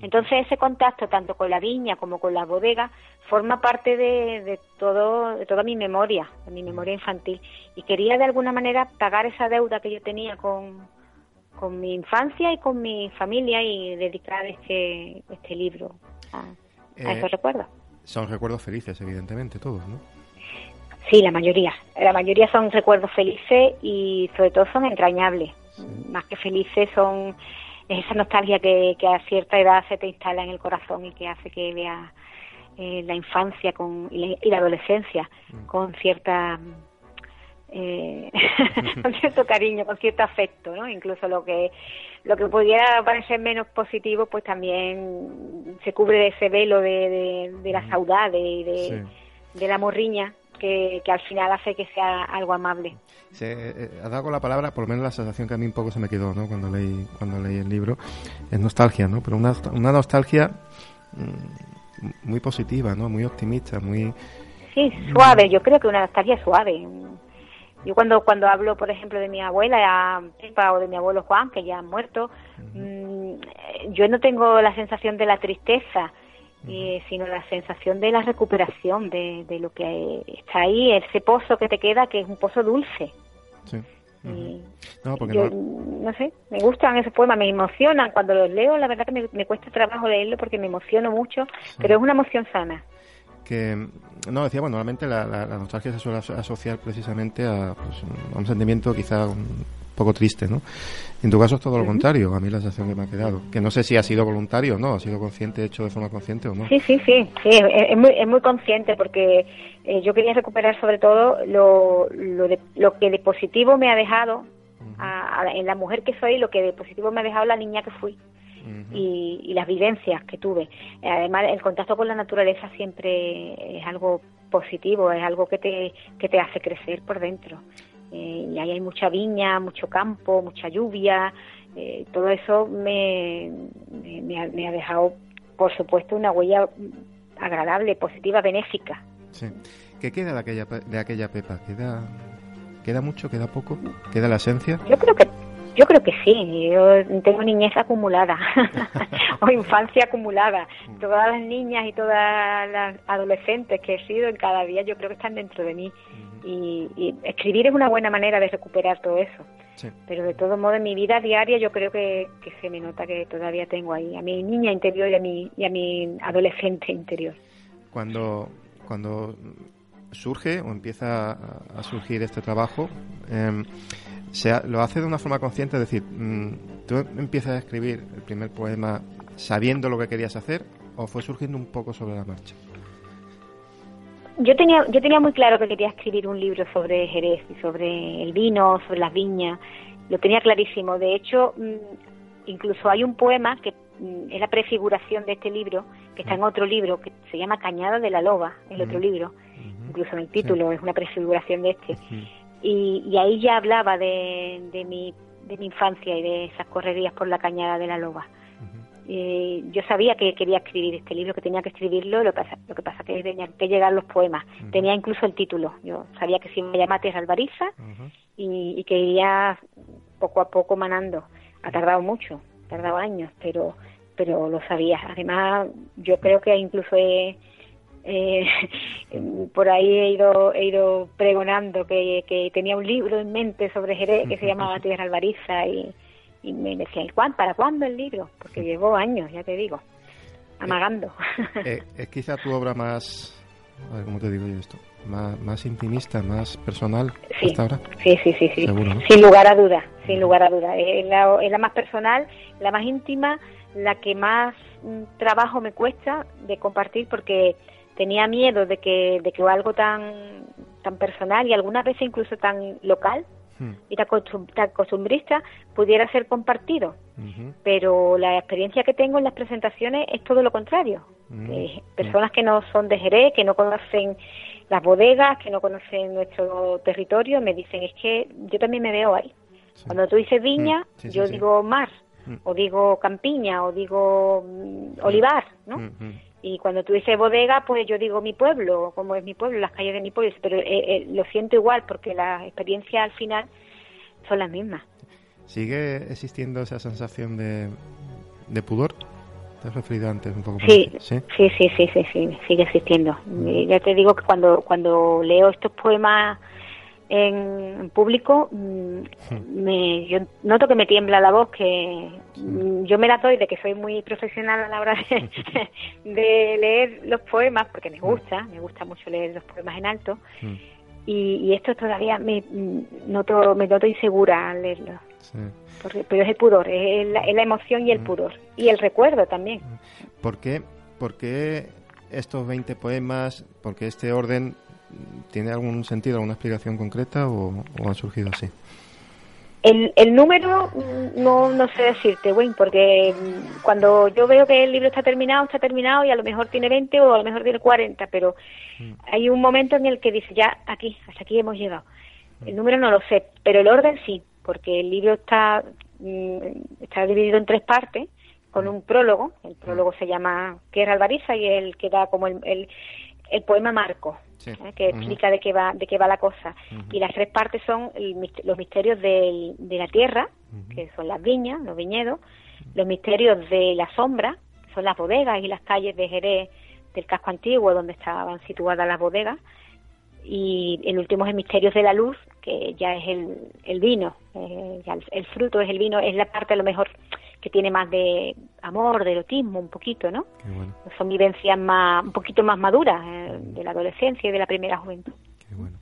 Entonces ese contacto tanto con la viña como con la bodega forma parte de, todo, de toda mi memoria, de mi memoria infantil. Y quería de alguna manera pagar esa deuda que yo tenía con, con mi infancia y con mi familia y dedicar este, este libro a, esos eh, recuerdos. Son recuerdos felices, evidentemente, todos, ¿no? Sí, la mayoría. La mayoría son recuerdos felices y sobre todo son entrañables. Más que felices son esa nostalgia que, a cierta edad se te instala en el corazón y que hace que veas eh, la infancia con, y, la, adolescencia mm. con cierta eh, con cierto cariño, con cierto afecto, ¿no? Incluso lo que lo que pudiera parecer menos positivo, pues también se cubre de ese velo de, de, la saudade y de, de la morriña que, que, al final hace que sea algo amable. Se, eh, ha dado con la palabra, por lo menos la sensación que a mí un poco se me quedó, ¿no? Cuando leí cuando leí el libro, es nostalgia, ¿no? Pero una, una nostalgia mm, muy positiva, ¿no? Muy optimista, muy sí, suave. Yo creo que una nostalgia suave. Yo cuando cuando hablo, por ejemplo, de mi abuela Pepa o de mi abuelo Juan, que ya han muerto, mm, yo no tengo la sensación de la tristeza, eh, sino la sensación de la recuperación de, de, lo que está ahí, ese pozo que te queda, que es un pozo dulce. Sí. no, porque yo, no... sé, me gustan esos poemas, me emocionan cuando los leo, la verdad que me, me cuesta trabajo leerlo porque me emociono mucho, pero es una emoción sana que no decía bueno normalmente la, la, nostalgia se suele asociar precisamente a, pues, a, un sentimiento quizá un poco triste no en tu caso es todo lo contrario a mí la sensación que me ha quedado que no sé si ha sido voluntario o no ha sido consciente hecho de forma consciente o no. Sí sí sí sí es, muy es muy consciente porque eh, yo quería recuperar sobre todo lo lo, de, lo que de positivo me ha dejado a, en la mujer que soy lo que de positivo me ha dejado la niña que fui y, las vivencias que tuve. Además, el contacto con la naturaleza siempre es algo positivo, es algo que te, que te hace crecer por dentro. Eh, y ahí hay mucha viña, mucho campo, mucha lluvia, eh, todo eso me, me, ha, me, ha, dejado, por supuesto, una huella agradable, positiva, benéfica. Sí. ¿Qué queda de aquella, de aquella Pepa? ¿Queda, ¿Queda mucho? ¿Queda poco? ¿Queda la esencia? Yo creo que yo creo que sí, yo tengo niñez acumulada o infancia acumulada. Todas las niñas y todas las adolescentes que he sido en cada día yo creo que están dentro de mí. y, escribir es una buena manera de recuperar todo eso. Pero de todo modo en mi vida diaria yo creo que, se me nota que todavía tengo ahí a mi niña interior y a mi, y a mi adolescente interior. Cuando, cuando surge o empieza a surgir este trabajo, eh, lo hace de una forma consciente, es decir, mm, tú empiezas a escribir el primer poema sabiendo lo que querías hacer o fue surgiendo un poco sobre la marcha. Yo tenía, yo tenía muy claro que quería escribir un libro sobre Jerez y sobre el vino, sobre las viñas. Lo tenía clarísimo. De hecho, mm, incluso hay un poema que mm, es la prefiguración de este libro, que está en otro libro, que se llama Cañada de la Loba, el otro libro. Incluso en el título es una prefiguración de este y, ahí ya hablaba de, de, mi, de mi infancia y de esas correrías por la cañada de la loba. Eh, yo sabía que quería escribir este libro, que tenía que escribirlo, lo, pasa, lo que pasa que tenía que llegar los poemas. Tenía incluso el título. Yo sabía que si me llamaba Tierra Albariza y, y, que iría poco a poco manando. Ha tardado mucho, ha tardado años, pero pero lo sabía. Además, yo creo que incluso he, eh, por ahí he ido, he ido pregonando que, que, tenía un libro en mente sobre Jerez que se llamaba Tierra Albariza y, y me decían, ¿para cuándo el libro? Porque llevo años, ya te digo, amagando. Eh, ¿Es quizá tu obra más, a ver, ¿cómo te digo yo esto? Más, más intimista, más personal sí, hasta ahora? Sí, sí, sí, sí. Sin lugar a duda, sin lugar a duda. Es la, es la más personal, la más íntima, la que más mm, trabajo me cuesta de compartir porque tenía miedo de que, de que algo tan, tan personal y algunas veces incluso tan local hmm. y tan, costumbrista pudiera ser compartido. Pero la experiencia que tengo en las presentaciones es todo lo contrario. personas que no son de Jerez, que no conocen las bodegas, que no conocen nuestro territorio, me dicen, es que yo también me veo ahí. Cuando tú dices viña, hmm. yo digo mar, o digo campiña, o digo mm, olivar, ¿no? Y cuando tú dices bodega, pues yo digo mi pueblo, como es mi pueblo, las calles de mi pueblo, pero eh, eh, lo siento igual porque las experiencias al final son las mismas. ¿Sigue existiendo esa sensación de, de pudor? ¿Te has referido antes un poco? Sí, sí, sí, sí, sí, sí, sigue existiendo. Mm. Ya te digo que cuando, cuando leo estos poemas en, público, mm, me, yo noto que me tiembla la voz, que mm, yo me la doy de que soy muy profesional a la hora de, leer los poemas, porque me gusta, me gusta mucho leer los poemas en alto, y, esto todavía me mm, noto, me noto insegura al leerlo. pero es el pudor, es la, es la emoción y el pudor, y el recuerdo también. ¿Por qué, por qué estos 20 poemas, por qué este orden ¿tiene algún sentido, alguna explicación concreta o, ha surgido así? El, el número mm, no, no sé decirte, Wayne, porque mm, cuando yo veo que el libro está terminado, está terminado y a lo mejor tiene 20 o a lo mejor tiene 40, pero mm. hay un momento en el que dice, ya aquí, hasta aquí hemos llegado. El número no lo sé, pero el orden sí, porque el libro está, está dividido en tres partes con un prólogo. El prólogo se llama Guerra Albariza y el que da como el, el, poema Marco, ¿eh? que explica de qué va de qué va la cosa. Y las tres partes son los misterios de la tierra, que son las viñas, los viñedos, los misterios de la sombra, son las bodegas y las calles de Jerez del casco antiguo donde estaban situadas las bodegas. Y el último es el misterios de la luz, que ya es el, el vino, eh, el, el, fruto es el vino, es la parte a lo mejor que tiene más de amor, de erotismo, un poquito, ¿no? Son vivencias más, un poquito más maduras eh, de la adolescencia y de la primera juventud. Qué bueno.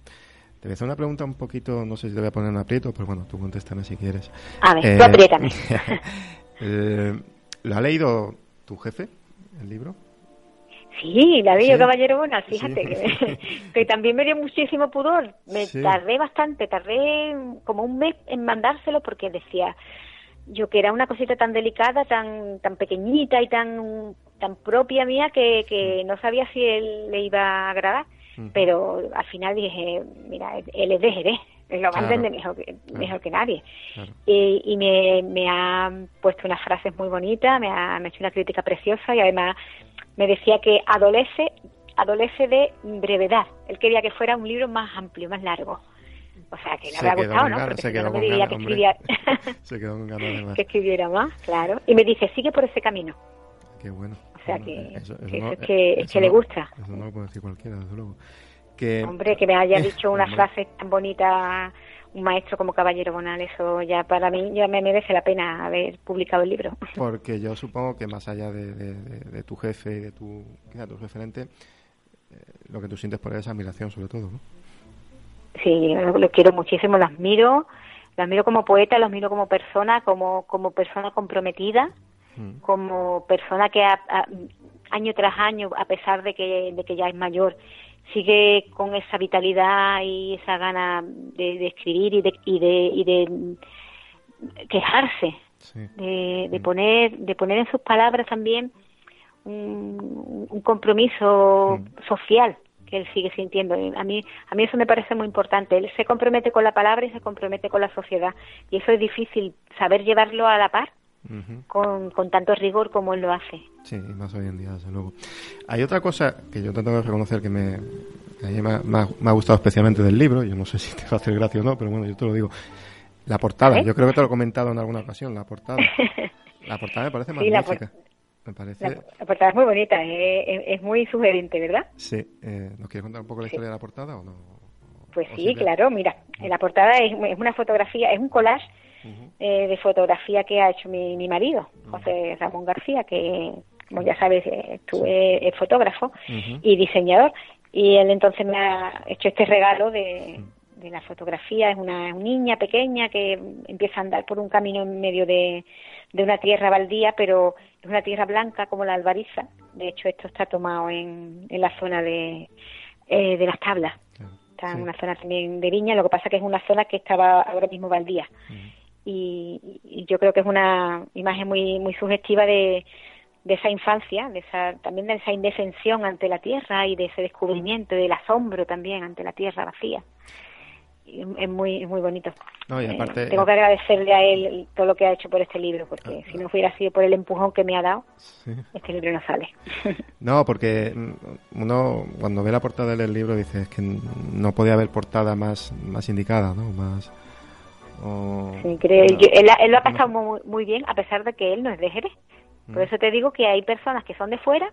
Te voy a hacer una pregunta un poquito, no sé si te voy a poner en aprieto, pero bueno, tú contéstame si quieres. A ver, tú apriétame. Eh, ¿Lo ha leído tu jefe, el libro? Sí, la leído Caballero Bonal, fíjate, que, también me dio muchísimo pudor. Me tardé bastante, tardé como un mes en mandárselo porque decía, yo que era una cosita tan delicada, tan tan pequeñita y tan tan propia mía que, que no sabía si él le iba a agradar. Mm. Pero al final dije, mira, él es de Jerez, lo va a entender mejor que, mejor que nadie. Y, y me, me, ha puesto unas frases muy bonitas, me ha, me ha hecho una crítica preciosa y además me decía que adolece, adolece de brevedad. Él quería que fuera un libro más amplio, más largo. O sea, que le habrá gustado, ¿no? Porque se no me diría que escribiera... se quedó con ganas que escribiera más, claro. Y me dice, sigue por ese camino. Qué bueno. O sea, que, eso, es que, que le gusta. Eso no lo puede decir cualquiera, desde luego. Que... Hombre, que me haya dicho una frase tan bonita un maestro como Caballero Bonal, eso ya para mí ya me merece la pena haber publicado el libro. Porque yo supongo que más allá de, de, tu jefe y de tu, tu referente, eh, lo que tú sientes por él es admiración sobre todo, ¿no? Sí, lo, quiero muchísimo, lo admiro, lo admiro como poeta, lo admiro como persona, como, como persona comprometida, mm. como persona que año tras año, a pesar de que, de que ya es mayor, sigue con esa vitalidad y esa gana de, escribir y de, y de, y de quejarse, de, de, mm. poner, de poner en sus palabras también un, un compromiso mm. social que él sigue sintiendo. A mí, a mí eso me parece muy importante. Él se compromete con la palabra y se compromete con la sociedad. Y eso es difícil, saber llevarlo a la par. Con, con, tanto rigor como él lo hace. Sí, y más hoy en día, desde luego. Hay otra cosa que yo tengo que reconocer que me, me, ha, gustado especialmente del libro, yo no sé si te va a hacer gracia o no, pero bueno, yo te lo digo. La portada, ¿Eh? yo creo que te lo he comentado en alguna ocasión, la portada. La portada me parece magnífica. Me parece... La, portada es muy bonita, es, muy sugerente, ¿verdad? Sí. Eh, ¿Nos quieres contar un poco la historia de la portada o no? Pues sí, claro. Mira, la portada es, una fotografía, es un collage eh, de fotografía que ha hecho mi, mi marido, José Ramón García, que, como ya sabes, estuve es fotógrafo y diseñador. Y él entonces me ha hecho este regalo de, de la fotografía. Es una, una niña pequeña que empieza a andar por un camino en medio de de una tierra baldía, pero es una tierra blanca como la albariza. De hecho, esto está tomado en, en la zona de, eh, de las tablas. Está en una zona también de viña, lo que pasa que es una zona que estaba ahora mismo baldía. Y, yo creo que es una imagen muy muy sugestiva de, de esa infancia, de esa, también de esa indefensión ante la tierra y de ese descubrimiento, del asombro también ante la tierra vacía es muy muy bonito. Eh, tengo que agradecerle a él todo lo que ha hecho por este libro, porque ah. si no hubiera sido por el empujón que me ha dado, este libro no sale. no, porque mm, uno cuando ve la portada del libro dice es que no podía haber portada más más indicada, ¿no? Más sí, creo, él, lo ha pasado muy, muy bien, a pesar de que él no es de Jerez. Por mm. eso te digo que hay personas que son de fuera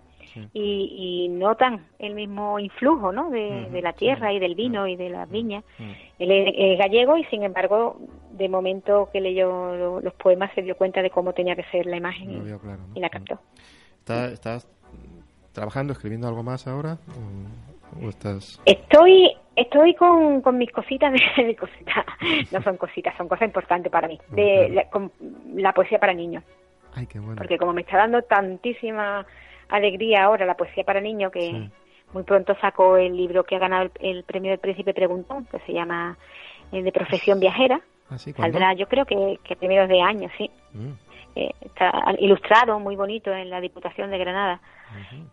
y, notan el mismo influjo ¿no? de, la tierra y del vino y de las viñas. Él es, gallego y sin embargo, de momento que leyó los poemas se dio cuenta de cómo tenía que ser la imagen y, la captó. ¿Estás, trabajando, escribiendo algo más ahora? O, estás... Estoy estoy con, con mis cositas de, mis cositas no son cositas son cosas importantes para mí de la, con la poesía para niños Ay, qué bueno. porque como me está dando tantísima alegría ahora la poesía para niños que muy pronto sacó el libro que ha ganado el, premio del Príncipe Preguntón, que se llama eh, De Profesión Viajera. ¿Ah, sí? Saldrá, yo creo que, que primeros de año, sí. Mm. Eh, está ilustrado, muy bonito, en la Diputación de Granada.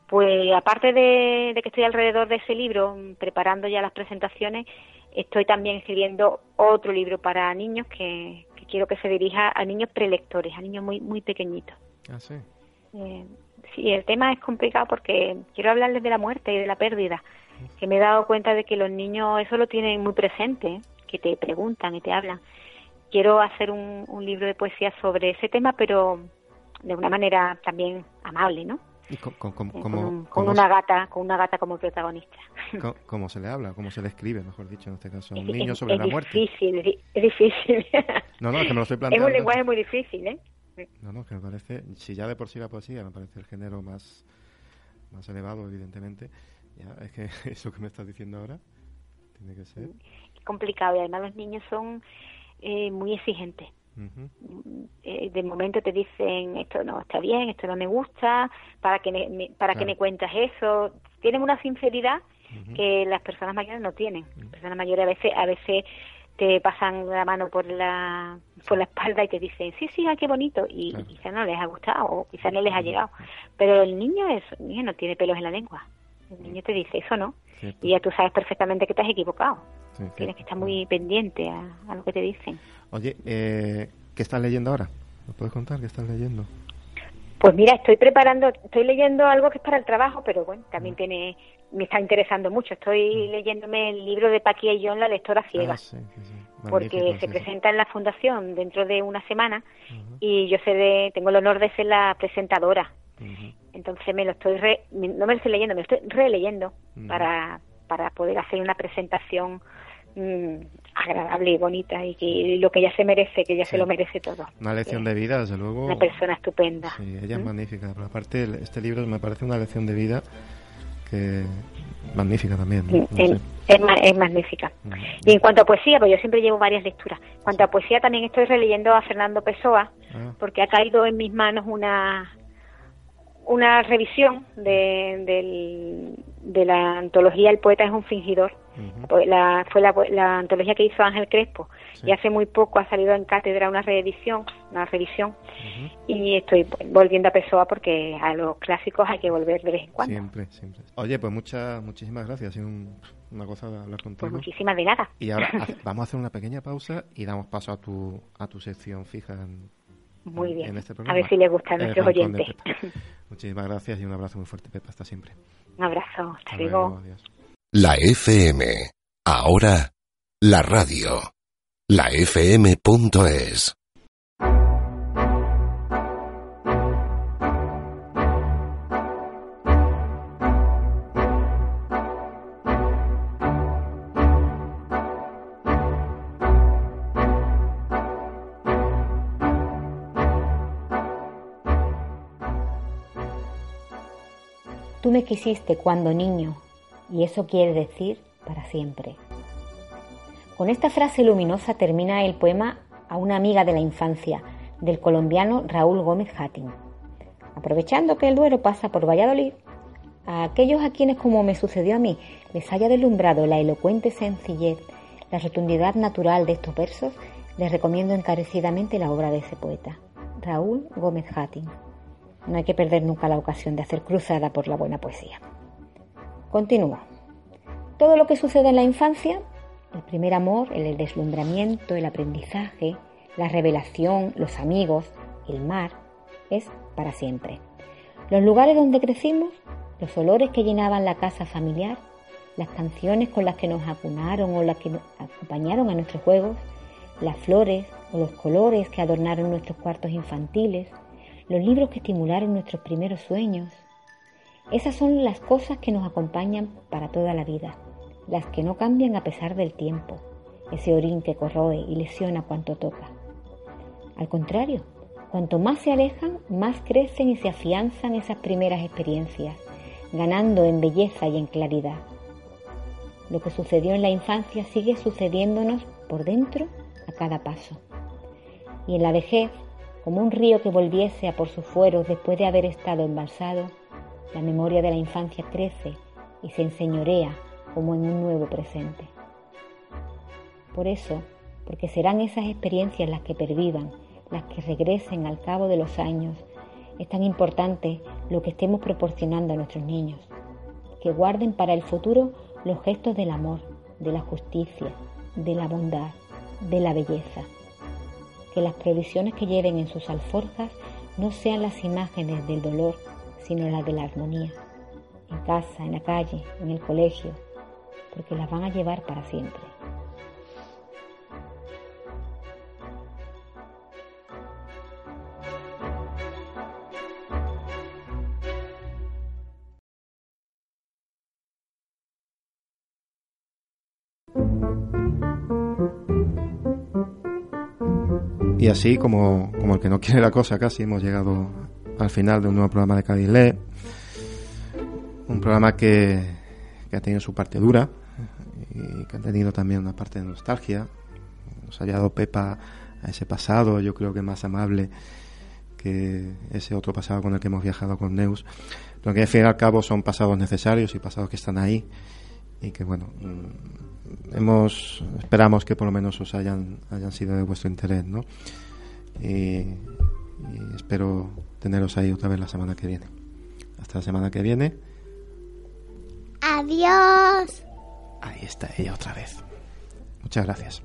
Pues aparte de, de, que estoy alrededor de ese libro, mm, preparando ya las presentaciones, estoy también escribiendo otro libro para niños que, que quiero que se dirija a niños prelectores, a niños muy, muy pequeñitos. Ah, sí. Eh, sí, el tema es complicado porque quiero hablarles de la muerte y de la pérdida, que me he dado cuenta de que los niños eso lo tienen muy presente, que te preguntan y te hablan. Quiero hacer un, un libro de poesía sobre ese tema, pero de una manera también amable, ¿no? ¿Y con, con, con, con una gata, con una gata como protagonista. ¿Cómo, se le habla? ¿Cómo se le escribe, mejor dicho, en este caso? Un niño sobre la muerte. Difícil, es difícil. No, no, es que me lo estoy planteando. Es un lenguaje muy difícil, ¿eh? No, no, que me parece, si ya de por sí la poesía me parece el género más, más elevado, evidentemente, ya es que eso que me estás diciendo ahora tiene que ser. Es complicado y además los niños son eh, muy exigentes. Eh, de momento te dicen esto no está bien, esto no me gusta, para que me, para que me cuentas eso. Tienen una sinceridad que las personas mayores no tienen. Las personas mayores a veces a veces te pasan la mano por la por la espalda y te dicen sí sí ah, qué bonito y quizás no les ha gustado o quizás no les ha llegado. Pero el niño es niño no tiene pelos en la lengua. El niño te dice eso no y ya tú sabes perfectamente que te has equivocado tienes que estar muy pendiente a, lo que te dicen. Oye eh, qué estás leyendo ahora ¿me puedes contar qué estás leyendo pues mira, estoy preparando, estoy leyendo algo que es para el trabajo, pero bueno, también tiene, me está interesando mucho. Estoy leyéndome el libro de Paquia y John, La lectora ciega, ah, porque se presenta en la fundación dentro de una semana y yo sé tengo el honor de ser la presentadora. Entonces me lo estoy, no me lo estoy leyendo, me lo estoy releyendo para, para poder hacer una presentación Mm, agradable y bonita y que lo que ella se merece, que ella se lo merece todo. Una lección de vida, desde luego. Una persona estupenda. Sí, ella es ¿Mm? magnífica. Pero aparte, este libro me parece una lección de vida que magnífica también. es, magnífica. Y en cuanto a poesía, pues yo siempre llevo varias lecturas. En cuanto a poesía, también estoy releyendo a Fernando Pessoa, ah. porque ha caído en mis manos una una revisión de, de la antología El poeta es un fingidor. Pues la, fue la, antología que hizo Ángel Crespo y hace muy poco ha salido en cátedra una reedición, una revisión y estoy volviendo a Pessoa porque a los clásicos hay que volver de vez en cuando. Siempre, siempre. Oye, pues muchas, muchísimas gracias. Ha sido una cosa hablar contigo. Pues muchísimas de nada. Y ahora vamos a hacer una pequeña pausa y damos paso a tu, a tu sección fija en, muy bien. Este a ver si les gusta a nuestros oyentes. Muchísimas gracias y un abrazo muy fuerte, Pepa. Hasta siempre. Un abrazo. Hasta, luego. La FM. Ahora, la radio. La FM.es. Tú me quisiste cuando niño, y eso quiere decir para siempre. Con esta frase luminosa termina el poema a una amiga de la infancia, del colombiano Raúl Gómez Hattin. Aprovechando que el Duero pasa por Valladolid, a aquellos a quienes, como me sucedió a mí, les haya deslumbrado la elocuente sencillez, la rotundidad natural de estos versos, les recomiendo encarecidamente la obra de ese poeta, Raúl Gómez Hattin. No hay que perder nunca la ocasión de hacer cruzada por la buena poesía. Continúa. Todo lo que sucede en la infancia, el primer amor, el deslumbramiento, el aprendizaje, la revelación, los amigos, el mar, es para siempre. Los lugares donde crecimos, los olores que llenaban la casa familiar, las canciones con las que nos acunaron o las que nos acompañaron a nuestros juegos, las flores o los colores que adornaron nuestros cuartos infantiles, los libros que estimularon nuestros primeros sueños. Esas son las cosas que nos acompañan para toda la vida, las que no cambian a pesar del tiempo, ese orín que corroe y lesiona cuanto toca. Al contrario, cuanto más se alejan, más crecen y se afianzan esas primeras experiencias, ganando en belleza y en claridad. Lo que sucedió en la infancia sigue sucediéndonos por dentro a cada paso. Y en la vejez como un río que volviese a por sus fueros después de haber estado embalsado, la memoria de la infancia crece y se enseñorea como en un nuevo presente. Por eso, porque serán esas experiencias las que pervivan, las que regresen al cabo de los años, es tan importante lo que estemos proporcionando a nuestros niños, que guarden para el futuro los gestos del amor, de la justicia, de la bondad, de la belleza. Que las provisiones que lleven en sus alforjas no sean las imágenes del dolor, sino las de la armonía, en casa, en la calle, en el colegio, porque las van a llevar para siempre. Así, como, como el que no quiere la cosa, casi hemos llegado al final de un nuevo programa de Cadillé. Un programa que, que ha tenido su parte dura y que ha tenido también una parte de nostalgia. Nos ha llevado Pepa a ese pasado, yo creo que más amable que ese otro pasado con el que hemos viajado con Neus. Pero que al fin y al cabo son pasados necesarios y pasados que están ahí y que bueno hemos esperamos que por lo menos os hayan hayan sido de vuestro interés no y, espero teneros ahí otra vez la semana que viene. Hasta la semana que viene. Adiós. Ahí está ella otra vez. Muchas gracias.